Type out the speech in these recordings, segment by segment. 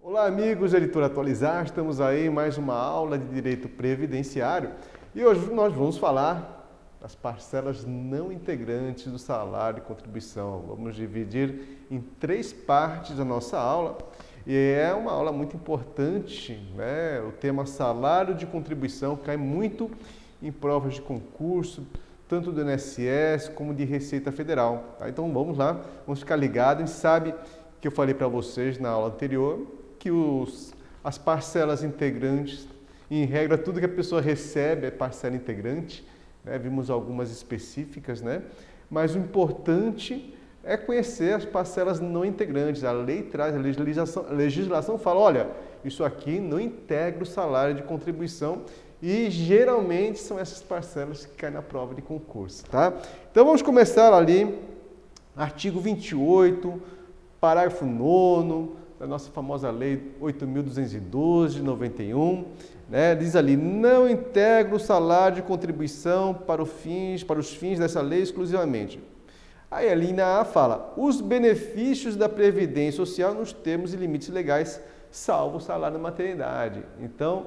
Olá, amigos da Editora Atualizar, estamos aí em mais uma aula de Direito Previdenciário. E hoje nós vamos falar das parcelas não integrantes do salário e contribuição. Vamos dividir em três partes a nossa aula e é uma aula muito importante, né? O tema salário de contribuição cai muito em provas de concurso, tanto do INSS como de Receita Federal. Tá? Então vamos lá, vamos ficar ligados. Gente sabe que eu falei para vocês na aula anterior que os, as parcelas integrantes, em regra, tudo que a pessoa recebe é parcela integrante, né? vimos algumas específicas, né? mas o importante é conhecer as parcelas não integrantes. A lei traz, a legislação, a legislação fala, olha, isso aqui não integra o salário de contribuição e geralmente são essas parcelas que caem na prova de concurso, tá? Então vamos começar ali, artigo 28, parágrafo 9 da nossa famosa lei 8.212 de 91, né? Diz ali: "Não integra o salário de contribuição para, fins, para os fins dessa lei exclusivamente Aí a linha A fala: os benefícios da Previdência Social nos termos e limites legais, salvo o salário da maternidade. Então,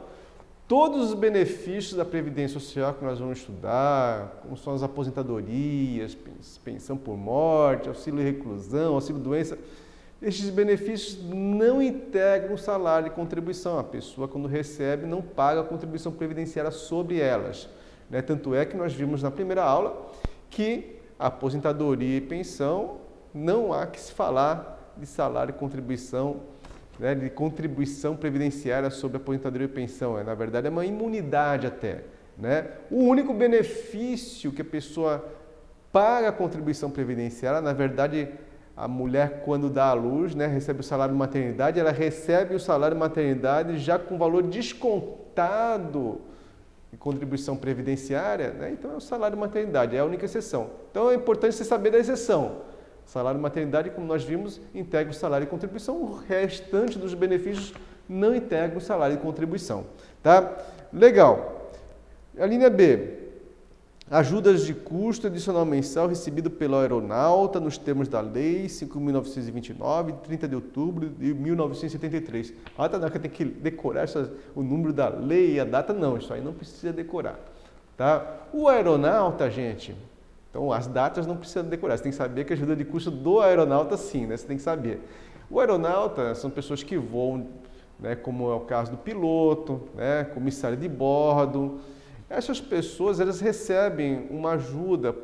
todos os benefícios da Previdência Social que nós vamos estudar, como são as aposentadorias, pensão por morte, auxílio reclusão, auxílio doença, estes benefícios não integram o salário de contribuição. A pessoa, quando recebe, não paga a contribuição previdenciária sobre elas. Né? Tanto é que nós vimos na primeira aula que aposentadoria e pensão, não há que se falar de salário e contribuição, né, de contribuição previdenciária sobre aposentadoria e pensão. É, na verdade, é uma imunidade até. Né? O único benefício que a pessoa paga a contribuição previdenciária, na verdade, a mulher, quando dá à luz, né, recebe o salário de maternidade, ela recebe o salário de maternidade já com valor descontado contribuição previdenciária, né? então é o salário maternidade, é a única exceção. Então é importante você saber da exceção. Salário maternidade, como nós vimos, integra o salário e contribuição, o restante dos benefícios não integra o salário e contribuição. Tá? Legal. A linha B, Ajudas de custo adicional mensal recebido pelo aeronauta nos termos da Lei 5.929, de 30 de outubro de 1973. Ah, tá, que tem que decorar o número da lei e a data, não, isso aí não precisa decorar. Tá? O aeronauta, gente, então as datas não precisa decorar, você tem que saber que a ajuda de custo do aeronauta sim, né? você tem que saber. O aeronauta são pessoas que voam, né, como é o caso do piloto, né, comissário de bordo, essas pessoas elas recebem uma ajuda,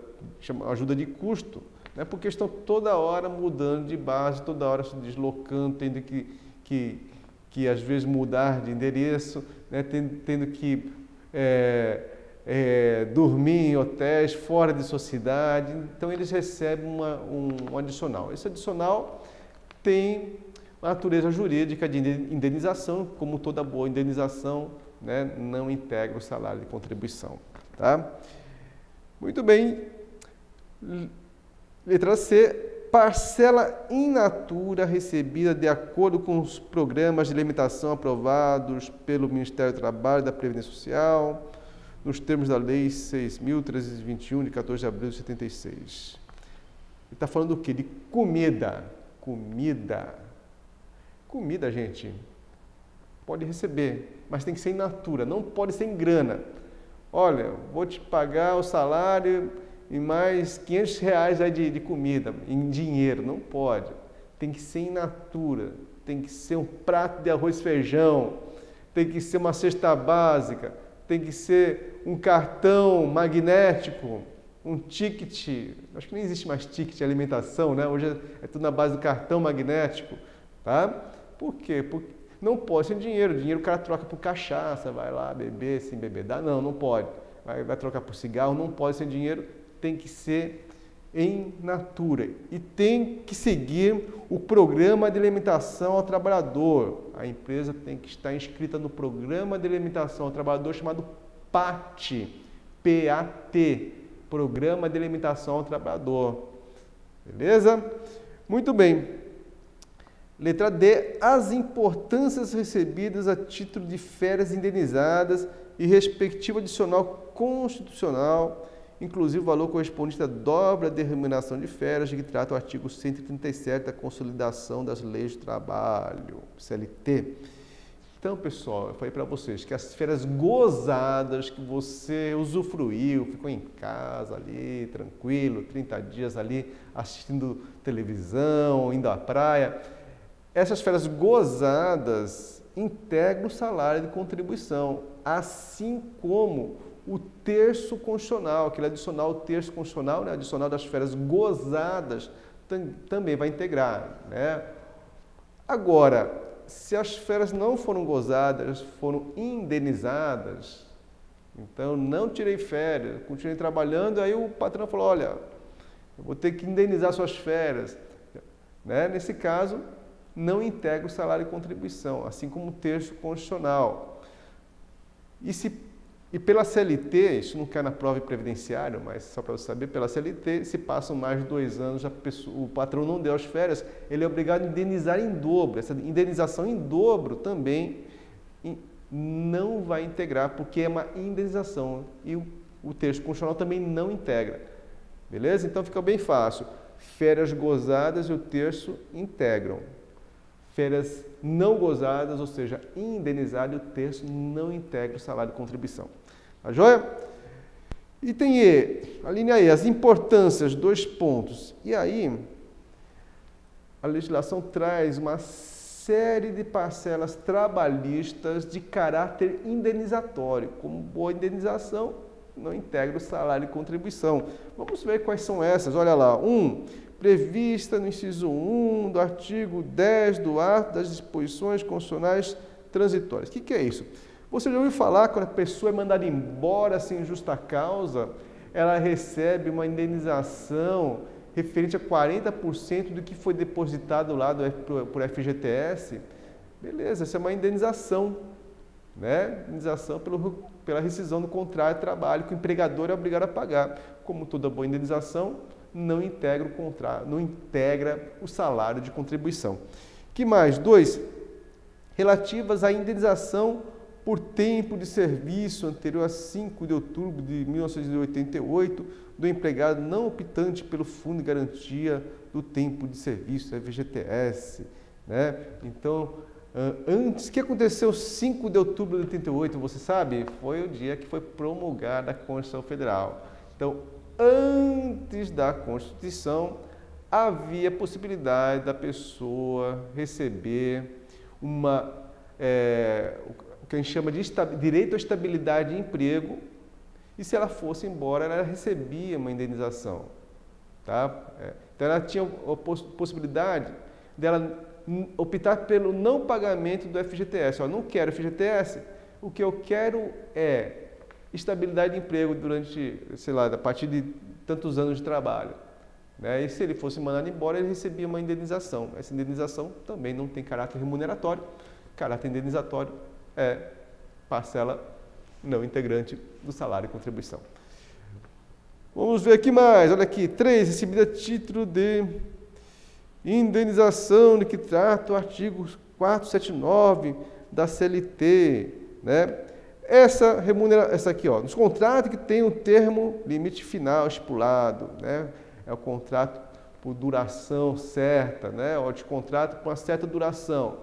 ajuda de custo, né, porque estão toda hora mudando de base, toda hora se deslocando, tendo que, que, que às vezes mudar de endereço, né, tendo, tendo que é, é, dormir em hotéis fora de sua cidade. Então eles recebem uma, um, um adicional. Esse adicional tem natureza jurídica de indenização, como toda boa indenização né, não integra o salário de contribuição. Tá? Muito bem. Letra C. Parcela in natura recebida de acordo com os programas de limitação aprovados pelo Ministério do Trabalho e da Previdência Social, nos termos da Lei 6.321, de 14 de abril de 76. Ele está falando do quê? De comida. Comida. Comida, gente pode receber, mas tem que ser in natura, não pode ser em grana. Olha, vou te pagar o salário e mais 500 reais aí de, de comida, em dinheiro. Não pode. Tem que ser in natura, tem que ser um prato de arroz e feijão, tem que ser uma cesta básica, tem que ser um cartão magnético, um ticket. Acho que nem existe mais ticket de alimentação, né? Hoje é tudo na base do cartão magnético, tá? Por quê? Porque não pode ser dinheiro. Dinheiro o cara troca por cachaça, vai lá beber sem beber. Dá? Não, não pode. Vai, vai trocar por cigarro, não pode ser dinheiro. Tem que ser em natura. E tem que seguir o programa de alimentação ao trabalhador. A empresa tem que estar inscrita no programa de alimentação ao trabalhador chamado PAT. PAT. Programa de Alimentação ao Trabalhador. Beleza? Muito bem. Letra D. As importâncias recebidas a título de férias indenizadas e respectivo adicional constitucional, inclusive o valor correspondente à dobra de remuneração de férias, de que trata o artigo 137 da Consolidação das Leis de Trabalho, CLT. Então, pessoal, eu falei para vocês que as férias gozadas que você usufruiu, ficou em casa ali, tranquilo, 30 dias ali assistindo televisão, indo à praia, essas férias gozadas integram o salário de contribuição, assim como o terço constitucional, aquele adicional terço constitucional, né, adicional das férias gozadas, também vai integrar. Né? Agora, se as férias não foram gozadas, foram indenizadas, então não tirei férias, continuei trabalhando, aí o patrão falou, olha, eu vou ter que indenizar suas férias. Né? Nesse caso, não integra o salário e contribuição, assim como o terço constitucional. E se e pela CLT, isso não quer na prova previdenciária, mas só para você saber, pela CLT, se passam mais de dois anos, o patrão não deu as férias, ele é obrigado a indenizar em dobro. Essa indenização em dobro também não vai integrar, porque é uma indenização e o, o texto constitucional também não integra. Beleza? Então fica bem fácil. Férias gozadas e o terço integram férias não gozadas, ou seja, indenizado, e o terço não integra o salário de contribuição. Tá joia? Item E, a linha E, as importâncias, dois pontos. E aí, a legislação traz uma série de parcelas trabalhistas de caráter indenizatório. Como boa indenização, não integra o salário de contribuição. Vamos ver quais são essas. Olha lá. Um, prevista no inciso 1 do artigo 10 do ato das disposições constitucionais transitórias. O que, que é isso? Você já ouviu falar quando a pessoa é mandada embora sem justa causa, ela recebe uma indenização referente a 40% do que foi depositado lá do, por FGTS? Beleza, essa é uma indenização, né? Indenização pelo, pela rescisão do contrato de trabalho que o empregador é obrigado a pagar. Como toda boa indenização, não integra o contrato, não integra o salário de contribuição. Que mais? Dois, relativas à indenização por tempo de serviço anterior a 5 de outubro de 1988 do empregado não optante pelo Fundo de Garantia do Tempo de Serviço, FGTS. Né? Então, antes, que aconteceu 5 de outubro de 88, você sabe? Foi o dia que foi promulgada a Constituição Federal. Então, antes da Constituição, havia possibilidade da pessoa receber uma, é, o que a gente chama de direito à estabilidade de emprego, e se ela fosse embora, ela recebia uma indenização. Tá? É, então, ela tinha a possibilidade dela optar pelo não pagamento do FGTS. Eu não quero FGTS, o que eu quero é estabilidade de emprego durante, sei lá, a partir de tantos anos de trabalho. Né? E se ele fosse mandado embora, ele recebia uma indenização. Essa indenização também não tem caráter remuneratório. Caráter indenizatório é parcela não integrante do salário e contribuição. Vamos ver aqui mais. Olha aqui. 3. Recebida título de indenização de que trata o artigo 479 da CLT. Né? Essa remuneração, essa aqui, ó, nos contratos que tem um termo limite final estipulado, né? É o contrato por duração certa, né? Ou de contrato por uma certa duração.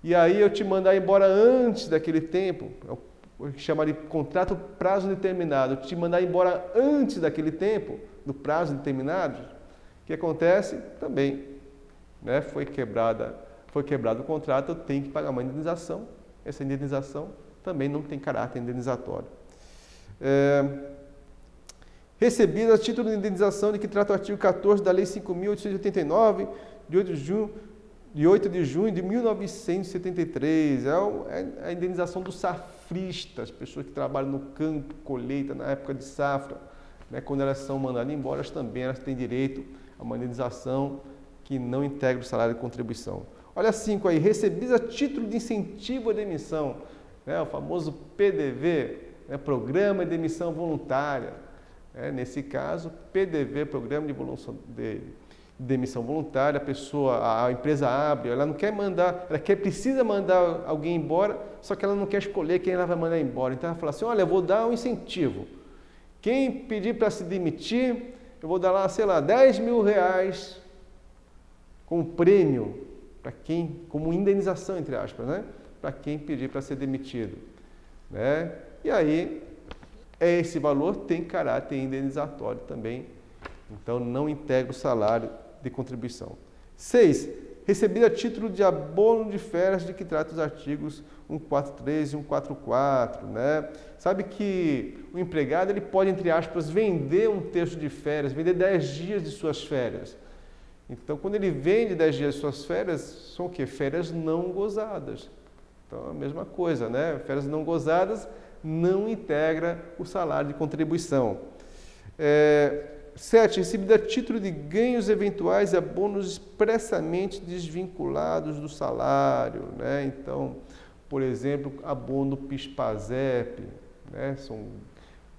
E aí eu te mandar embora antes daquele tempo, é o que chama de contrato prazo determinado, te mandar embora antes daquele tempo, do prazo determinado, o que acontece? Também, né? Foi quebrada, foi quebrado o contrato, eu tenho que pagar uma indenização. Essa indenização também não tem caráter indenizatório. É, recebida a título de indenização de que trata o artigo 14 da Lei 5.889, de 8 de junho de 8 de junho de 1973. É, é a indenização dos safristas, pessoas que trabalham no campo, colheita, na época de safra. Né? Quando elas são mandadas embora, elas também elas têm direito a uma indenização que não integra o salário de contribuição. Olha cinco aí, recebidos a título de incentivo à demissão né, o famoso PDV, né, Programa de Demissão Voluntária. Né, nesse caso, PDV, Programa de, de demissão voluntária, a pessoa, a empresa abre, ela não quer mandar, ela quer, precisa mandar alguém embora, só que ela não quer escolher quem ela vai mandar embora. Então ela fala assim, olha, eu vou dar um incentivo. Quem pedir para se demitir, eu vou dar lá, sei lá, 10 mil reais como prêmio para quem, como indenização, entre aspas, né? Para quem pedir para ser demitido. Né? E aí, esse valor tem caráter indenizatório também. Então, não integra o salário de contribuição. 6. Receber a título de abono de férias de que trata os artigos 143 e 144, né? Sabe que o empregado ele pode, entre aspas, vender um terço de férias, vender 10 dias de suas férias. Então, quando ele vende 10 dias de suas férias, são o quê? Férias não gozadas. Então, a mesma coisa, né? Férias não gozadas não integra o salário de contribuição. É, 7. Recebida título de ganhos eventuais e abonos expressamente desvinculados do salário. Né? Então, por exemplo, abono PIS-PASEP, né? são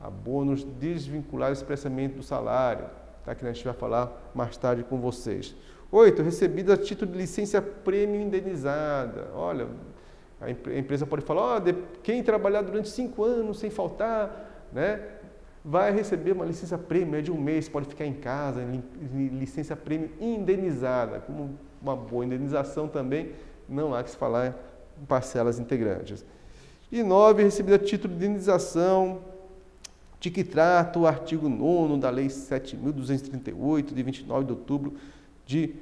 abonos desvinculados expressamente do salário, tá? que a gente vai falar mais tarde com vocês. 8. Recebida a título de licença prêmio indenizada. Olha, a empresa pode falar, oh, quem trabalhar durante cinco anos sem faltar, né? vai receber uma licença prêmio de um mês, pode ficar em casa, licença prêmio indenizada, como uma boa indenização também, não há que se falar em parcelas integrantes. E nove, recebida título de indenização de que trata o artigo 9 da Lei 7.238, de 29 de outubro de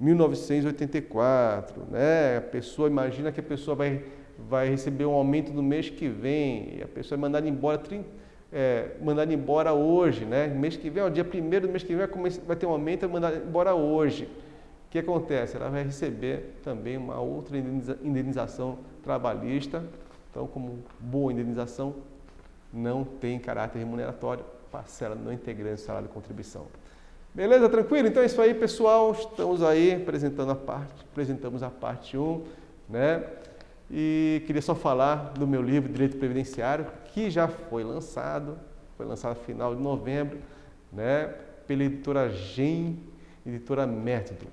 1984. Né? A pessoa, imagina que a pessoa vai, vai receber um aumento no mês que vem, e a pessoa é mandada embora 30, é, mandado embora hoje, né? Mês que vem, o dia primeiro do mês que vem vai ter um aumento, é mandado embora hoje. O que acontece? Ela vai receber também uma outra indenização trabalhista. Então, como boa indenização, não tem caráter remuneratório, parcela não integrante do salário de contribuição. Beleza? Tranquilo? Então é isso aí, pessoal. Estamos aí apresentando a parte, apresentamos a parte 1, né? E queria só falar do meu livro Direito Previdenciário, que já foi lançado, foi lançado no final de novembro, né, pela editora GEM, editora Método.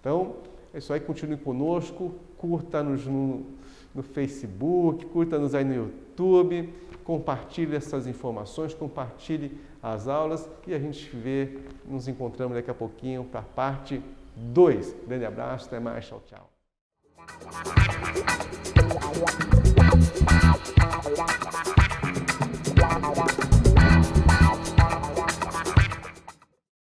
Então, é isso aí, continue conosco, curta-nos no, no Facebook, curta-nos aí no YouTube, compartilhe essas informações, compartilhe as aulas e a gente vê, nos encontramos daqui a pouquinho para a parte 2. Grande abraço, até mais, tchau, tchau.